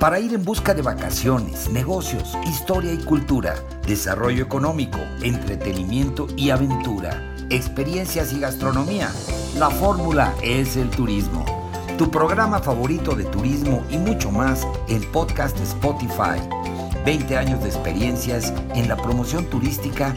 para ir en busca de vacaciones, negocios, historia y cultura, desarrollo económico, entretenimiento y aventura, experiencias y gastronomía. La fórmula es el turismo. Tu programa favorito de turismo y mucho más en podcast Spotify. 20 años de experiencias en la promoción turística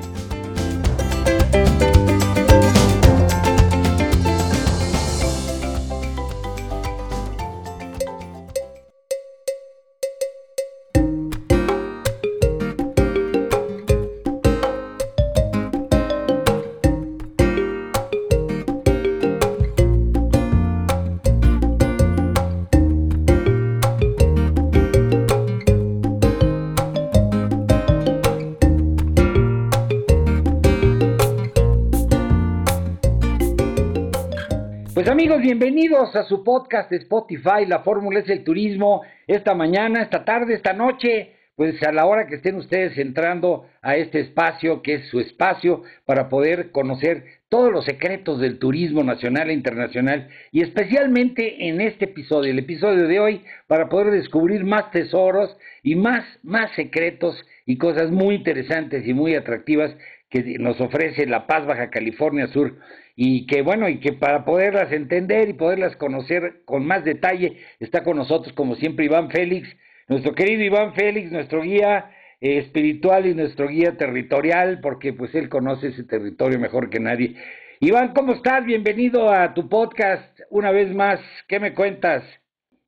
Bienvenidos a su podcast de Spotify, La Fórmula es el Turismo, esta mañana, esta tarde, esta noche, pues a la hora que estén ustedes entrando a este espacio, que es su espacio, para poder conocer todos los secretos del turismo nacional e internacional, y especialmente en este episodio, el episodio de hoy, para poder descubrir más tesoros y más, más secretos y cosas muy interesantes y muy atractivas que nos ofrece La Paz, Baja California Sur y que bueno, y que para poderlas entender y poderlas conocer con más detalle, está con nosotros como siempre Iván Félix, nuestro querido Iván Félix, nuestro guía eh, espiritual y nuestro guía territorial, porque pues él conoce ese territorio mejor que nadie. Iván, ¿cómo estás? Bienvenido a tu podcast una vez más. ¿Qué me cuentas?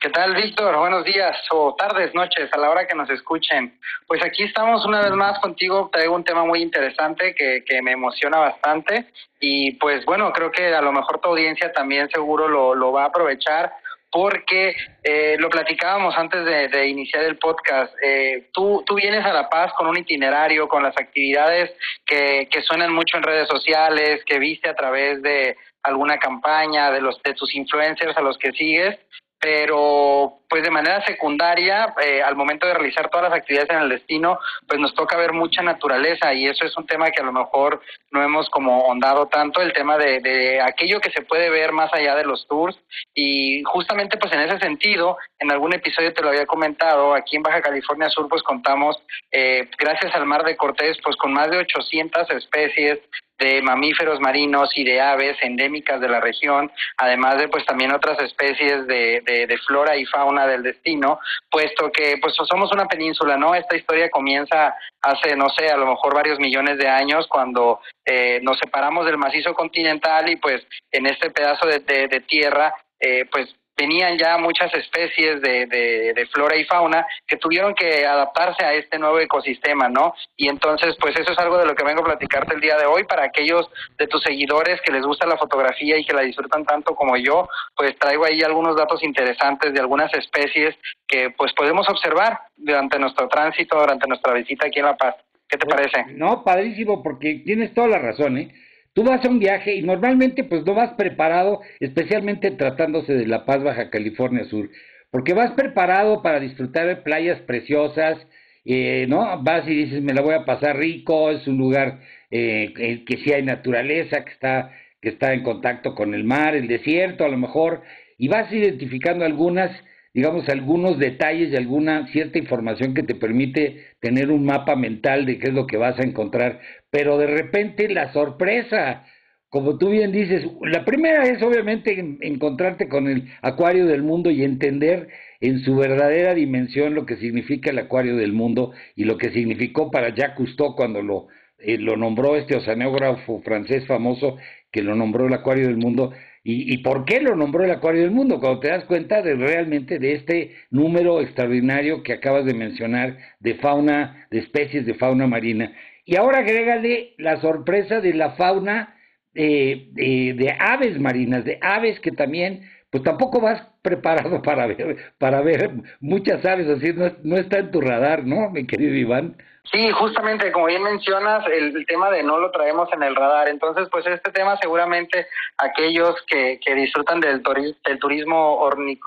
¿Qué tal, Víctor? Buenos días o tardes, noches, a la hora que nos escuchen. Pues aquí estamos una vez más contigo. Traigo un tema muy interesante que, que me emociona bastante y pues bueno, creo que a lo mejor tu audiencia también seguro lo, lo va a aprovechar porque eh, lo platicábamos antes de, iniciar el podcast. Eh, tú, tú vienes a La Paz con un itinerario, con las actividades que, que suenan mucho en redes sociales, que viste a través de alguna campaña, de los de tus influencers a los que sigues pero pues de manera secundaria, eh, al momento de realizar todas las actividades en el destino, pues nos toca ver mucha naturaleza y eso es un tema que a lo mejor no hemos como ondado tanto, el tema de, de aquello que se puede ver más allá de los tours. Y justamente pues en ese sentido, en algún episodio te lo había comentado, aquí en Baja California Sur pues contamos, eh, gracias al Mar de Cortés, pues con más de 800 especies de mamíferos marinos y de aves endémicas de la región, además de pues también otras especies de, de, flora y fauna del destino, puesto que pues somos una península, ¿no? Esta historia comienza hace, no sé, a lo mejor varios millones de años cuando eh, nos separamos del macizo continental y pues en este pedazo de, de tierra eh, pues venían ya muchas especies de, de, flora y fauna que tuvieron que adaptarse a este nuevo ecosistema, ¿no? Y entonces, pues eso es algo de lo que vengo a platicarte el día de hoy para aquellos de tus seguidores que les gusta la fotografía y que la disfrutan tanto como yo, pues traigo ahí algunos datos interesantes de algunas especies que pues podemos observar durante nuestro tránsito, durante nuestra visita aquí en La Paz. ¿Qué te parece? No, padrísimo, porque tienes toda la razón, ¿eh? Tú vas a un viaje y normalmente pues no vas preparado, especialmente tratándose de La Paz, Baja California Sur, porque vas preparado para disfrutar de playas preciosas, eh, ¿no? Vas y dices, me la voy a pasar rico, es un lugar eh, que sí hay naturaleza, que está, que está en contacto con el mar, el desierto a lo mejor, y vas identificando algunas digamos, algunos detalles y alguna cierta información que te permite tener un mapa mental de qué es lo que vas a encontrar. Pero de repente la sorpresa, como tú bien dices, la primera es obviamente encontrarte con el acuario del mundo y entender en su verdadera dimensión lo que significa el acuario del mundo y lo que significó para Jacques Cousteau cuando lo, eh, lo nombró este oceanógrafo francés famoso que lo nombró el acuario del mundo ¿Y, por qué lo nombró el Acuario del Mundo? Cuando te das cuenta de realmente de este número extraordinario que acabas de mencionar de fauna, de especies de fauna marina. Y ahora agrégale la sorpresa de la fauna eh, de, aves marinas, de aves que también, pues tampoco vas preparado para ver, para ver muchas aves, así no, no está en tu radar, ¿no, mi querido Iván? Sí, justamente, como bien mencionas, el, tema de no lo traemos en el radar. Entonces, pues este tema seguramente aquellos que, que disfrutan del, del turismo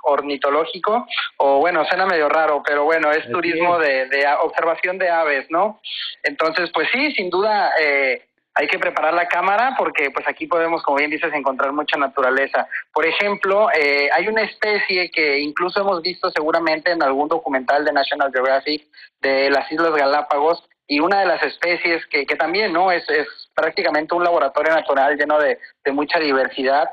ornitológico, o bueno, suena medio raro, pero bueno, es turismo de, de observación de aves, ¿no? Entonces, pues sí, sin duda, eh, hay que preparar la cámara porque pues aquí podemos, como bien dices, encontrar mucha naturaleza. Por ejemplo, eh, hay una especie que incluso hemos visto seguramente en algún documental de National Geographic de las Islas Galápagos y una de las especies que, que también no es, es prácticamente un laboratorio natural lleno de, de mucha diversidad.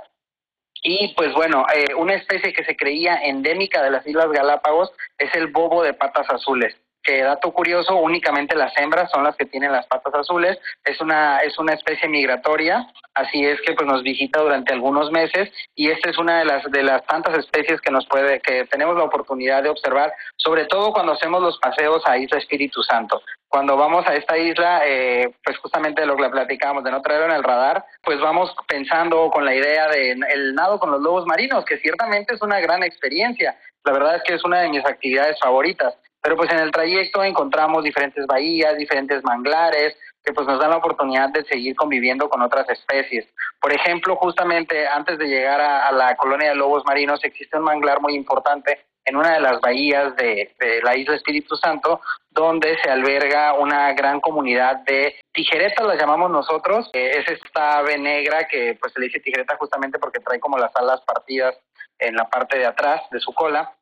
Y pues bueno, eh, una especie que se creía endémica de las Islas Galápagos es el bobo de patas azules que dato curioso, únicamente las hembras son las que tienen las patas azules, es una, es una especie migratoria, así es que pues nos visita durante algunos meses y esta es una de las, de las tantas especies que nos puede, que tenemos la oportunidad de observar, sobre todo cuando hacemos los paseos a Isla Espíritu Santo. Cuando vamos a esta isla, eh, pues justamente lo que platicamos, de no traerlo en el radar, pues vamos pensando con la idea de el nado con los lobos marinos, que ciertamente es una gran experiencia. La verdad es que es una de mis actividades favoritas pero pues en el trayecto encontramos diferentes bahías, diferentes manglares, que pues nos dan la oportunidad de seguir conviviendo con otras especies. Por ejemplo, justamente antes de llegar a, la colonia de lobos marinos existe un manglar muy importante en una de las bahías de, la isla Espíritu Santo, donde se alberga una gran comunidad de tijeretas, las llamamos nosotros. es esta ave negra que pues se le dice tijereta justamente porque trae como las alas partidas en la parte de atrás de su cola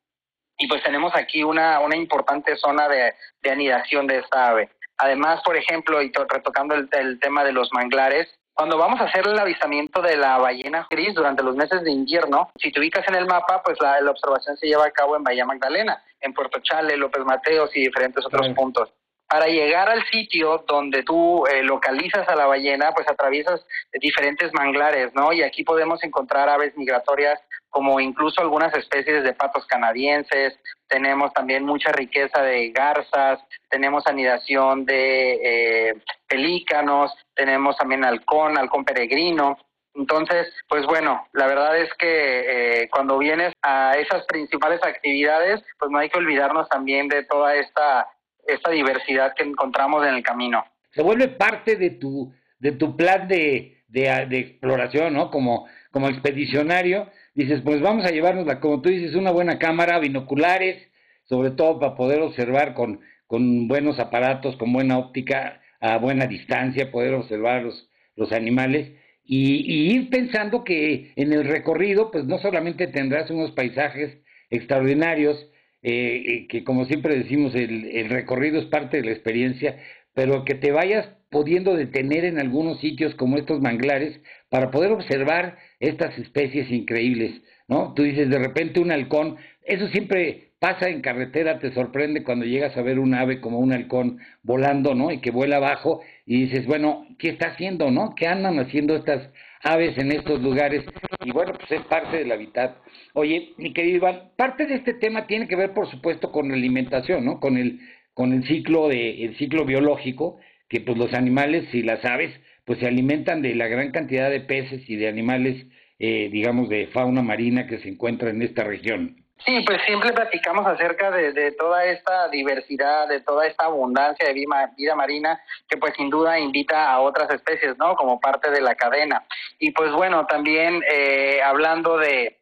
y pues tenemos aquí una, una importante zona de, anidación de esta ave. Además, por ejemplo, y retocando el, tema de los manglares, cuando vamos a hacer el avistamiento de la ballena gris durante los meses de invierno, si te ubicas en el mapa, pues la, observación se lleva a cabo en Bahía Magdalena, en Puerto Chale, López Mateos y diferentes otros puntos. Para llegar al sitio donde tú eh, localizas a la ballena, pues atraviesas diferentes manglares, ¿no? Y aquí podemos encontrar aves migratorias como incluso algunas especies de patos canadienses, tenemos también mucha riqueza de garzas, tenemos anidación de eh, pelícanos, tenemos también halcón, halcón peregrino. Entonces, pues bueno, la verdad es que eh, cuando vienes a esas principales actividades, pues no hay que olvidarnos también de toda esta, esta diversidad que encontramos en el camino. Se vuelve parte de tu, de tu plan de, de, exploración, ¿no? Como, como expedicionario, dices, pues vamos a llevarnos, como tú dices, una buena cámara, binoculares, sobre todo para poder observar con, con buenos aparatos, con buena óptica, a buena distancia, poder observar los, los animales y, ir pensando que en el recorrido, pues no solamente tendrás unos paisajes extraordinarios, eh, eh, que como siempre decimos, el, el recorrido es parte de la experiencia, pero que te vayas pudiendo detener en algunos sitios como estos manglares para poder observar estas especies increíbles, ¿no? Tú dices de repente un halcón, eso siempre pasa en carretera, te sorprende cuando llegas a ver un ave como un halcón volando, ¿no? Y que vuela abajo y dices, bueno, ¿qué está haciendo, no? ¿Qué andan haciendo estas aves en estos lugares? Y bueno, pues es parte del hábitat. Oye, mi querido Iván, parte de este tema tiene que ver, por supuesto, con la alimentación, ¿no? Con el con el ciclo de el ciclo biológico que pues los animales y las aves pues se alimentan de la gran cantidad de peces y de animales, eh, digamos, de fauna marina que se encuentra en esta región. Sí, pues siempre platicamos acerca de, de, toda esta diversidad, de toda esta abundancia de vida, marina, que pues sin duda invita a otras especies, ¿no? Como parte de la cadena. Y pues bueno, también eh, hablando de,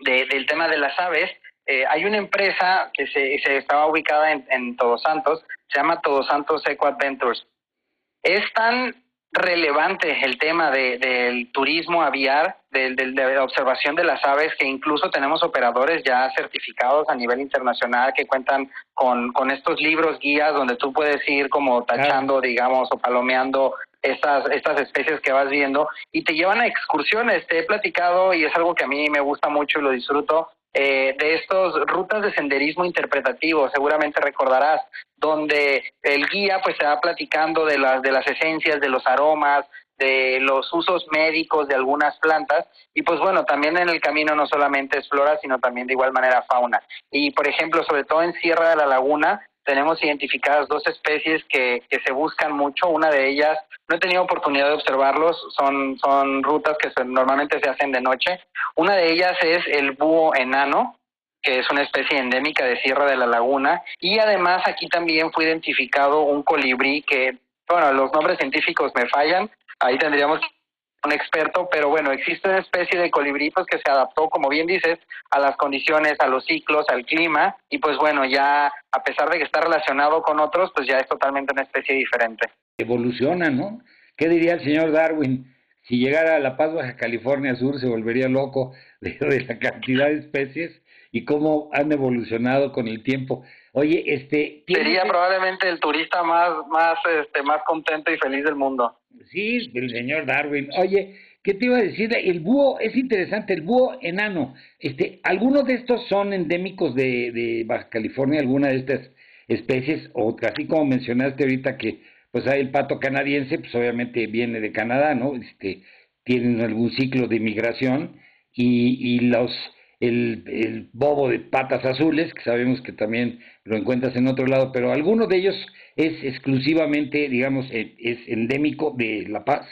de, del tema de las aves, eh, hay una empresa que se, se estaba ubicada en, en Todos Santos, se llama Todos Santos Eco Adventures. Es tan relevante el tema de, del turismo aviar, de, de, de, observación de las aves, que incluso tenemos operadores ya certificados a nivel internacional que cuentan con, con estos libros guías donde tú puedes ir como tachando, digamos, o palomeando estas, estas especies que vas viendo y te llevan a excursiones. Te he platicado y es algo que a mí me gusta mucho y lo disfruto eh, de estos rutas de senderismo interpretativo, seguramente recordarás, donde el guía pues se va platicando de las, de las esencias, de los aromas, de los usos médicos de algunas plantas y pues bueno, también en el camino no solamente es flora, sino también de igual manera fauna. Y por ejemplo, sobre todo en Sierra de la Laguna, tenemos identificadas dos especies que, que se buscan mucho. Una de ellas, no he tenido oportunidad de observarlos, son, son rutas que normalmente se hacen de noche. Una de ellas es el búho enano, que es una especie endémica de Sierra de la Laguna. Y además aquí también fue identificado un colibrí que, bueno, los nombres científicos me fallan, ahí tendríamos un experto, pero bueno, existe una especie de colibrí que se adaptó, como bien dices, a las condiciones, a los ciclos, al clima, y pues bueno, ya a pesar de que está relacionado con otros, pues ya es totalmente una especie diferente. Evoluciona, ¿no? ¿Qué diría el señor Darwin? Si llegara a La Paz, Baja California Sur, se volvería loco de, de la cantidad de especies y cómo han evolucionado con el tiempo. Oye, este sería probablemente el turista más más este más contento y feliz del mundo. Sí, el señor Darwin. Oye, ¿qué te iba a decir? El búho es interesante, el búho enano. Este, algunos de estos son endémicos de, de Baja California, alguna de estas especies o así como mencionaste ahorita que pues hay el pato canadiense, pues obviamente viene de Canadá, ¿no? Este, tienen algún ciclo de migración y, y los el, el, bobo de patas azules, que sabemos que también lo encuentras en otro lado, pero alguno de ellos es exclusivamente, digamos, eh, es endémico de La Paz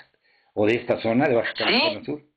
o de esta zona de Baja California Sur.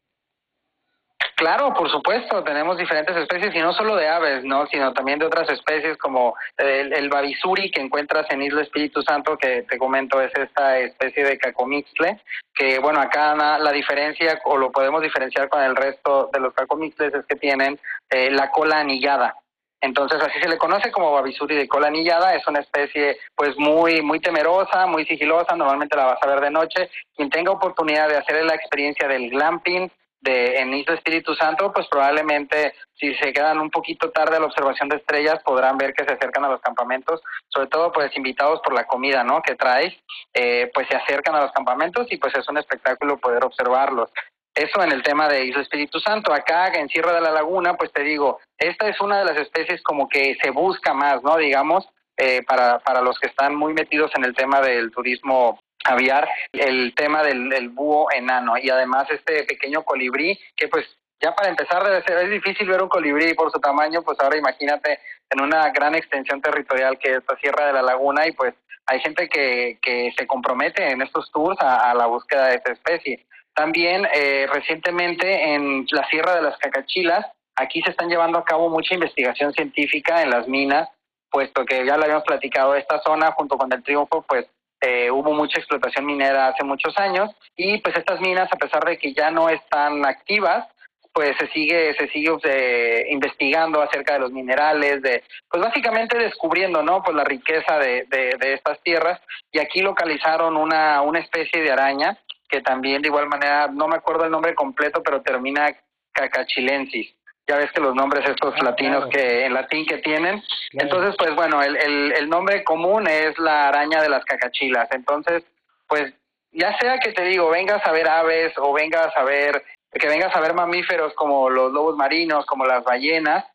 Claro, por supuesto, tenemos diferentes especies y no solo de aves, no, sino también de otras especies como el, el babisuri que encuentras en Isla Espíritu Santo, que te comento es esta especie de cacomixtle, que bueno, acá la diferencia o lo podemos diferenciar con el resto de los cacomixles es que tienen eh, la cola anillada. Entonces así se le conoce como babisuri de cola anillada, es una especie pues muy muy temerosa, muy sigilosa, normalmente la vas a ver de noche. Quien tenga oportunidad de hacer la experiencia del glamping, de en Isla Espíritu Santo, pues probablemente si se quedan un poquito tarde a la observación de estrellas podrán ver que se acercan a los campamentos, sobre todo pues invitados por la comida, ¿no? Que traes, eh, pues se acercan a los campamentos y pues es un espectáculo poder observarlos. Eso en el tema de Isla Espíritu Santo. Acá en Sierra de la Laguna, pues te digo, esta es una de las especies como que se busca más, ¿no? Digamos, eh, para, para los que están muy metidos en el tema del turismo aviar el tema del, búho enano y además este pequeño colibrí que pues ya para empezar debe ser, es difícil ver un colibrí por su tamaño, pues ahora imagínate en una gran extensión territorial que es la Sierra de la Laguna y pues hay gente que, que se compromete en estos tours a, la búsqueda de esta especie. También eh, recientemente en la Sierra de las Cacachilas, aquí se están llevando a cabo mucha investigación científica en las minas, puesto que ya lo habíamos platicado, esta zona junto con el Triunfo, pues eh, hubo mucha explotación minera hace muchos años y pues estas minas a pesar de que ya no están activas pues se sigue se sigue eh, investigando acerca de los minerales de pues básicamente descubriendo no pues la riqueza de, de, de, estas tierras. Y aquí localizaron una una especie de araña que también de igual manera no me acuerdo el nombre completo pero termina cacachilensis ya ves que los nombres estos ah, latinos que en latín que tienen. Entonces, pues bueno, el, el, el nombre común es la araña de las cacachilas. Entonces, pues ya sea que te digo, vengas a ver aves o vengas a ver, que vengas a ver mamíferos como los lobos marinos, como las ballenas,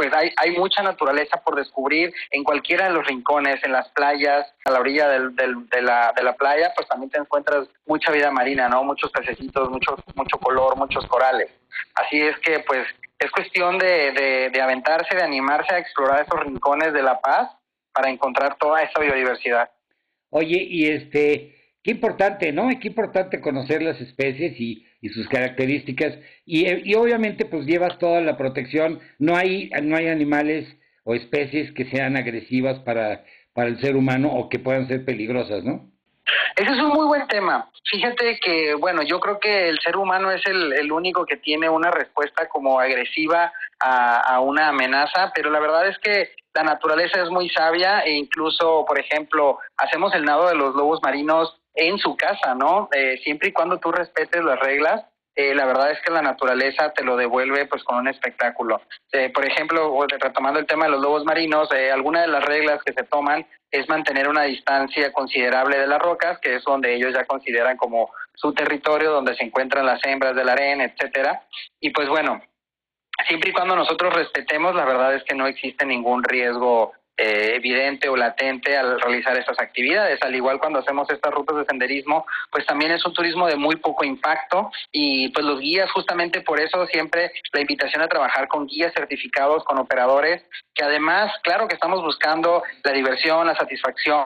pues hay, hay mucha naturaleza por descubrir en cualquiera de los rincones, en las playas, a la orilla del, del, de, la, de la playa, pues también te encuentras mucha vida marina, ¿no? Muchos pececitos, mucho, mucho color, muchos corales. Así es que, pues, es cuestión de, de, de aventarse, de animarse a explorar esos rincones de La Paz para encontrar toda esa biodiversidad. Oye, y este, qué importante, ¿no? Qué importante conocer las especies y, y sus características y, y, obviamente pues llevas toda la protección, no hay no hay animales o especies que sean agresivas para para el ser humano o que puedan ser peligrosas, ¿no? Ese es un muy buen tema. Fíjate que, bueno, yo creo que el ser humano es el, el único que tiene una respuesta como agresiva a, una amenaza, pero la verdad es que la naturaleza es muy sabia e incluso, por ejemplo, hacemos el nado de los lobos marinos en su casa, ¿no? Eh, siempre y cuando tú respetes las reglas, eh, la verdad es que la naturaleza te lo devuelve pues con un espectáculo. Eh, por ejemplo, retomando el tema de los lobos marinos, eh, alguna de las reglas que se toman es mantener una distancia considerable de las rocas, que es donde ellos ya consideran como su territorio, donde se encuentran las hembras del arena, etcétera. Y pues bueno, siempre y cuando nosotros respetemos, la verdad es que no existe ningún riesgo eh, evidente o latente al realizar estas actividades. Al igual cuando hacemos estas rutas de senderismo, pues también es un turismo de muy poco impacto y pues los guías justamente por eso siempre la invitación a trabajar con guías certificados, con operadores, que además, claro que estamos buscando la diversión, la satisfacción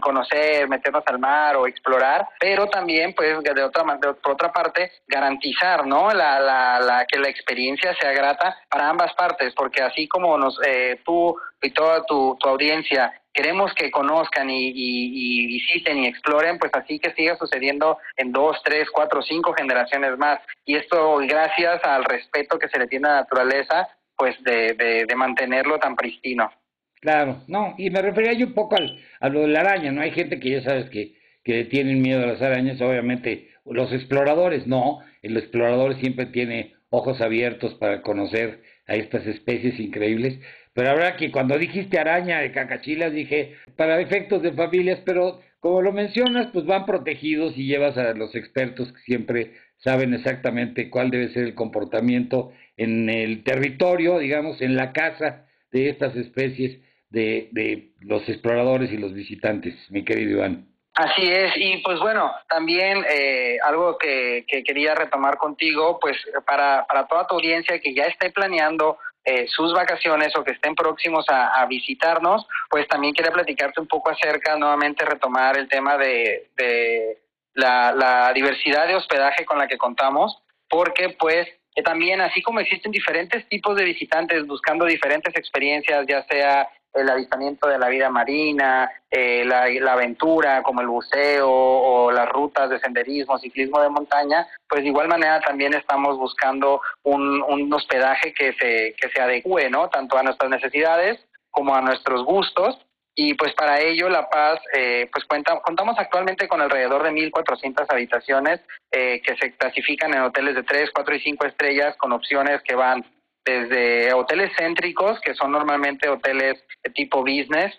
conocer, meternos al mar o explorar, pero también, pues, de otra, de, por otra parte, garantizar, ¿no? La, la, la, que la experiencia sea grata para ambas partes, porque así como nos, eh, tú y toda tu, tu audiencia queremos que conozcan y, y, visiten y exploren, pues así que siga sucediendo en dos, tres, cuatro, cinco generaciones más. Y esto gracias al respeto que se le tiene a la naturaleza, pues de, de, de mantenerlo tan pristino. Claro, no, y me refería yo un poco al, a lo de la araña, ¿no? Hay gente que ya sabes que, que tienen miedo a las arañas, obviamente los exploradores no, el explorador siempre tiene ojos abiertos para conocer a estas especies increíbles, pero habrá que cuando dijiste araña de cacachilas dije para efectos de familias, pero como lo mencionas, pues van protegidos y llevas a los expertos que siempre saben exactamente cuál debe ser el comportamiento en el territorio, digamos, en la casa de estas especies de, de los exploradores y los visitantes, mi querido Iván. Así es, y pues bueno, también eh, algo que, que, quería retomar contigo, pues para, para toda tu audiencia que ya esté planeando eh, sus vacaciones o que estén próximos a, a, visitarnos, pues también quería platicarte un poco acerca, nuevamente retomar el tema de, de la, la diversidad de hospedaje con la que contamos, porque pues que también así como existen diferentes tipos de visitantes buscando diferentes experiencias, ya sea el avistamiento de la vida marina, eh, la, la, aventura como el buceo o las rutas de senderismo, ciclismo de montaña, pues de igual manera también estamos buscando un, un hospedaje que se, que se adecue, ¿no? Tanto a nuestras necesidades como a nuestros gustos. Y pues para ello La Paz, eh, pues cuenta, contamos actualmente con alrededor de 1.400 habitaciones eh, que se clasifican en hoteles de 3, 4 y 5 estrellas con opciones que van desde hoteles céntricos, que son normalmente hoteles de tipo business,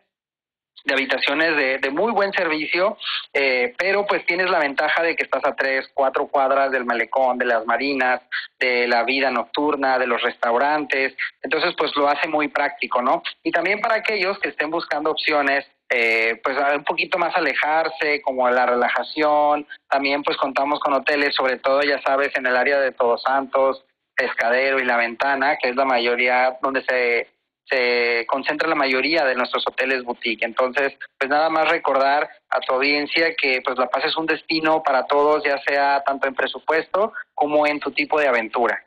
de habitaciones de, de muy buen servicio, eh, pero pues tienes la ventaja de que estás a tres, cuatro cuadras del malecón, de las marinas, de la vida nocturna, de los restaurantes, entonces pues lo hace muy práctico, ¿no? Y también para aquellos que estén buscando opciones eh, pues un poquito más alejarse, como la relajación. También pues contamos con hoteles, sobre todo ya sabes, en el área de Todos Santos, Pescadero y La Ventana, que es la mayoría donde se, se concentra la mayoría de nuestros hoteles boutique. Entonces, pues nada más recordar a tu audiencia que pues La Paz es un destino para todos, ya sea tanto en presupuesto como en tu tipo de aventura.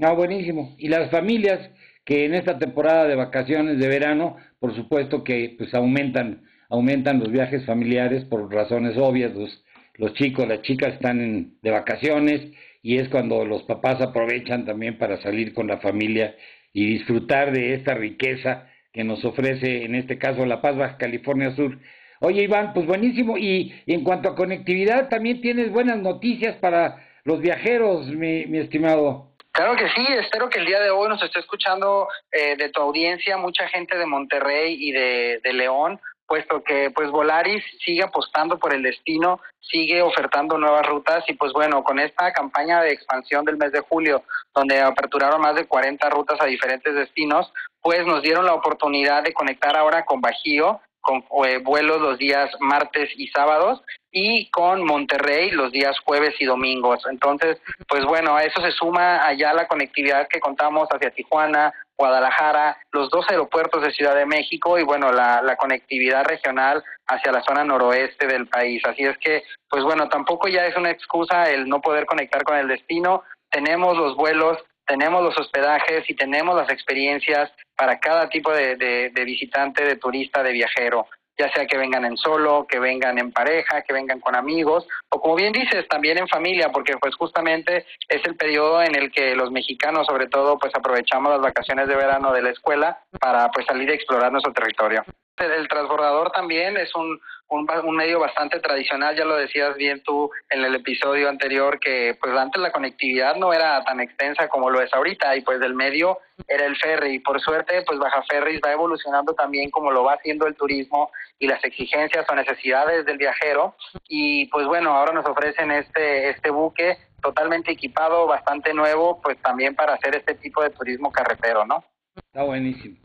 Ah, buenísimo. Y las familias que en esta temporada de vacaciones de verano, por supuesto que pues aumentan aumentan los viajes familiares por razones obvias, los, los chicos, las chicas están en, de vacaciones y es cuando los papás aprovechan también para salir con la familia y disfrutar de esta riqueza que nos ofrece, en este caso, La Paz, Baja California Sur. Oye, Iván, pues buenísimo. Y, en cuanto a conectividad, también tienes buenas noticias para los viajeros, mi, mi estimado. Claro que sí, espero que el día de hoy nos esté escuchando eh, de tu audiencia mucha gente de Monterrey y de, de León, puesto que pues Volaris sigue apostando por el destino, sigue ofertando nuevas rutas y pues bueno, con esta campaña de expansión del mes de julio, donde aperturaron más de 40 rutas a diferentes destinos, pues nos dieron la oportunidad de conectar ahora con Bajío, con eh, vuelos los días martes y sábados y con Monterrey los días jueves y domingos. Entonces, pues bueno, a eso se suma allá la conectividad que contamos hacia Tijuana, Guadalajara, los dos aeropuertos de Ciudad de México y bueno, la, la conectividad regional hacia la zona noroeste del país. Así es que, pues bueno, tampoco ya es una excusa el no poder conectar con el destino. Tenemos los vuelos, tenemos los hospedajes y tenemos las experiencias para cada tipo de, de, de visitante, de turista, de viajero ya sea que vengan en solo, que vengan en pareja, que vengan con amigos, o como bien dices, también en familia, porque pues justamente es el periodo en el que los mexicanos, sobre todo, pues aprovechamos las vacaciones de verano de la escuela para pues salir a explorar nuestro territorio. El transbordador también es un, un, medio bastante tradicional, ya lo decías bien tú en el episodio anterior, que pues antes la conectividad no era tan extensa como lo es ahorita y pues del medio era el ferry por suerte pues Baja Ferris va evolucionando también como lo va haciendo el turismo y las exigencias o necesidades del viajero y pues bueno, ahora nos ofrecen este, este buque totalmente equipado, bastante nuevo, pues también para hacer este tipo de turismo carretero, ¿no? Está buenísimo.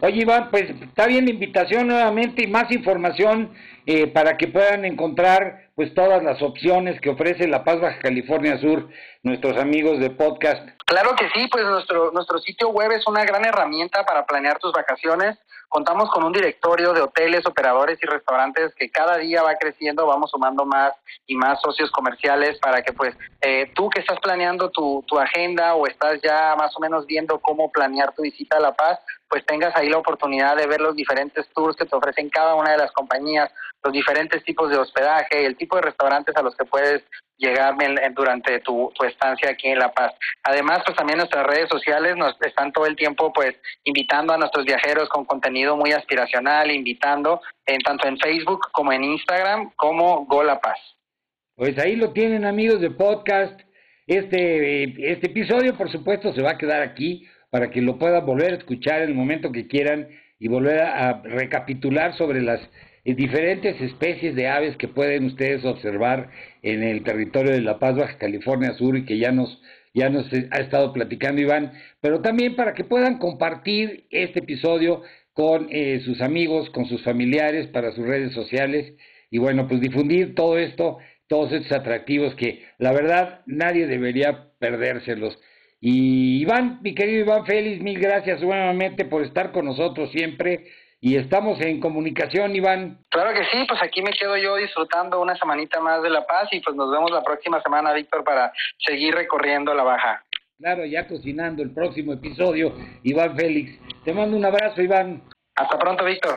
Oye Iván, pues está bien la invitación nuevamente y más información eh, para que puedan encontrar pues todas las opciones que ofrece La Paz Baja California Sur, nuestros amigos de podcast. Claro que sí, pues nuestro, nuestro sitio web es una gran herramienta para planear tus vacaciones. Contamos con un directorio de hoteles, operadores y restaurantes que cada día va creciendo, vamos sumando más y más socios comerciales para que pues eh, tú que estás planeando tu, tu agenda o estás ya más o menos viendo cómo planear tu visita a La Paz, pues tengas ahí la oportunidad de ver los diferentes tours que te ofrecen cada una de las compañías, los diferentes tipos de hospedaje, el tipo de restaurantes a los que puedes llegar durante tu, estancia aquí en La Paz. Además, pues también nuestras redes sociales nos están todo el tiempo pues invitando a nuestros viajeros con contenido muy aspiracional, invitando en tanto en Facebook como en Instagram como Go La Paz. Pues ahí lo tienen amigos de podcast. Este, este episodio por supuesto se va a quedar aquí para que lo puedan volver a escuchar en el momento que quieran y volver a recapitular sobre las eh, diferentes especies de aves que pueden ustedes observar en el territorio de La Paz, Baja California Sur y que ya nos ya nos ha estado platicando Iván, pero también para que puedan compartir este episodio con eh, sus amigos, con sus familiares, para sus redes sociales y bueno, pues difundir todo esto, todos estos atractivos que la verdad nadie debería perdérselos. Y Iván, mi querido Iván Félix, mil gracias nuevamente por estar con nosotros siempre y estamos en comunicación, Iván. Claro que sí, pues aquí me quedo yo disfrutando una semanita más de La Paz y pues nos vemos la próxima semana, Víctor, para seguir recorriendo la baja. Claro, ya cocinando el próximo episodio, Iván Félix. Te mando un abrazo, Iván. Hasta pronto, Víctor.